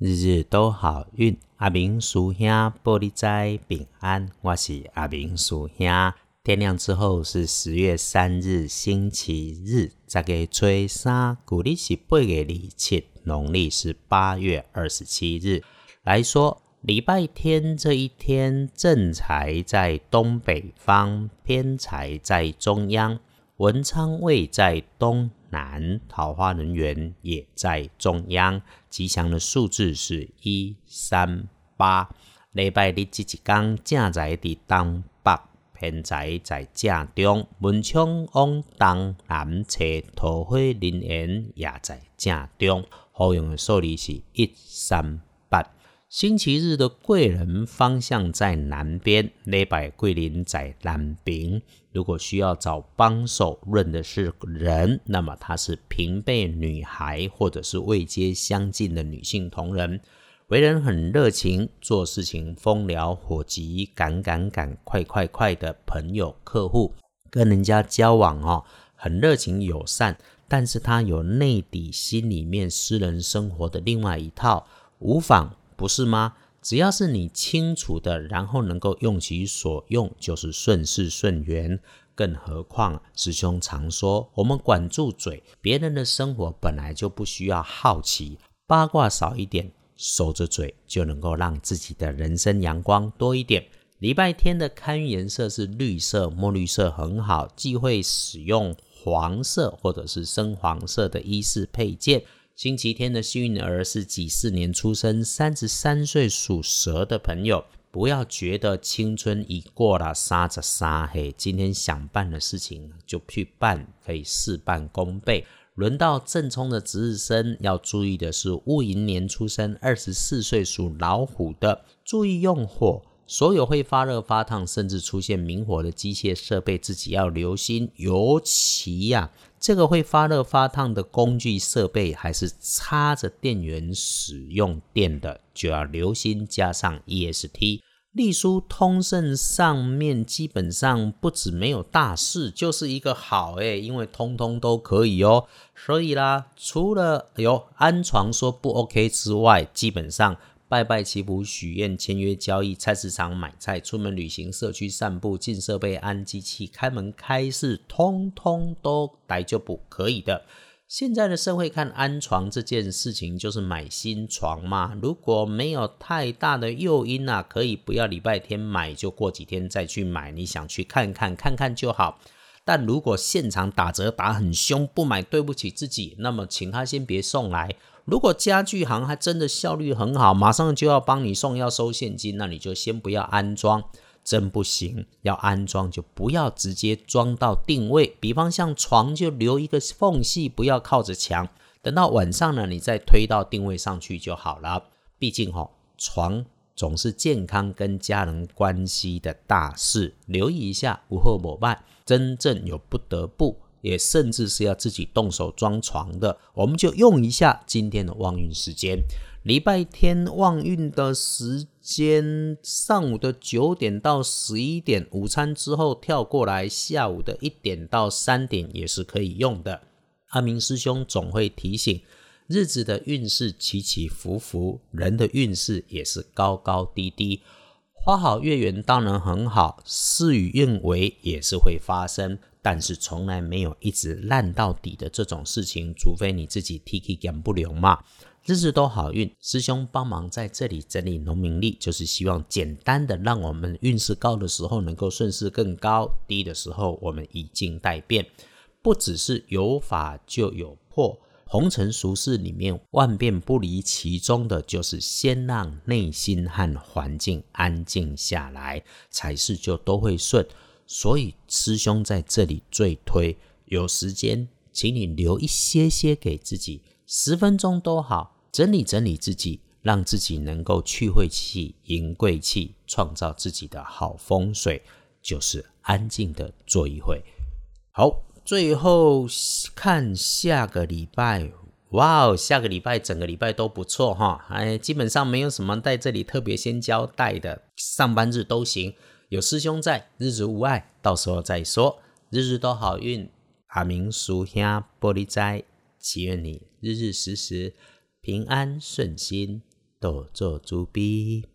日日都好运，阿明叔兄玻璃斋平安。我是阿明叔兄。天亮之后是十月三日，星期日。十月初三，古历是八月二七，农历是八月二十七日。来说，礼拜天这一天，正财在东北方，偏财在中央，文昌位在东。南桃花人员也在中央，吉祥的数字是一三八。礼拜日这一天，正在伫东北，偏在在正中，文昌往东南侧，桃花人缘也在正中。好用的数字是一三。星期日的贵人方向在南边，礼拜贵人在南边。如果需要找帮手认的是人，那么她是平辈女孩，或者是位阶相近的女性同仁，为人很热情，做事情风燎火急，赶赶赶，快快快的朋友客户，跟人家交往哦，很热情友善，但是她有内底心里面私人生活的另外一套，无妨。不是吗？只要是你清楚的，然后能够用其所用，就是顺势顺缘。更何况师兄常说，我们管住嘴，别人的生活本来就不需要好奇八卦少一点，守着嘴就能够让自己的人生阳光多一点。礼拜天的看颜色是绿色，墨绿色很好，忌讳使用黄色或者是深黄色的衣饰配件。星期天的幸运儿是几四年出生，三十三岁属蛇的朋友，不要觉得青春已过了，杀着杀黑，今天想办的事情就去办，可以事半功倍。轮到正冲的值日生，要注意的是戊寅年出生，二十四岁属老虎的，注意用火。所有会发热发烫，甚至出现明火的机械设备，自己要留心。尤其呀，这个会发热发烫的工具设备，还是插着电源使用电的，就要留心。加上 EST，隶书通胜上面基本上不止没有大事，就是一个好诶，因为通通都可以哦。所以啦，除了有安床说不 OK 之外，基本上。拜拜祈福许愿签约交易菜市场买菜出门旅行社区散步进设备安机器开门开市通通都来就不可以的。现在的社会看安床这件事情就是买新床嘛。如果没有太大的诱因啊，可以不要礼拜天买，就过几天再去买。你想去看看看看就好。但如果现场打折打很凶，不买对不起自己，那么请他先别送来。如果家具行还真的效率很好，马上就要帮你送，要收现金，那你就先不要安装，真不行。要安装就不要直接装到定位，比方像床就留一个缝隙，不要靠着墙。等到晚上呢，你再推到定位上去就好了。毕竟哈，床总是健康跟家人关系的大事，留意一下，无后某办，真正有不得不。也甚至是要自己动手装床的，我们就用一下今天的旺运时间。礼拜天旺运的时间，上午的九点到十一点，午餐之后跳过来，下午的一点到三点也是可以用的。阿明师兄总会提醒，日子的运势起起伏伏，人的运势也是高高低低。花好月圆当然很好，事与愿违也是会发生。但是从来没有一直烂到底的这种事情，除非你自己 T K 讲不了嘛。日子都好运，师兄帮忙在这里整理农民历，就是希望简单的让我们运势高的时候能够顺势更高，低的时候我们以静待变。不只是有法就有破，红尘俗世里面万变不离其中的，就是先让内心和环境安静下来，才是就都会顺。所以师兄在这里最推，有时间请你留一些些给自己，十分钟都好，整理整理自己，让自己能够去晦气、迎贵气，创造自己的好风水，就是安静的坐一会。好，最后看下个礼拜，哇哦，下个礼拜整个礼拜都不错哈，哎，基本上没有什么在这里特别先交代的，上班日都行。有师兄在，日子无碍，到时候再说。日日都好运，阿明叔兄玻璃斋，祈愿你日日时时平安顺心，多做猪逼。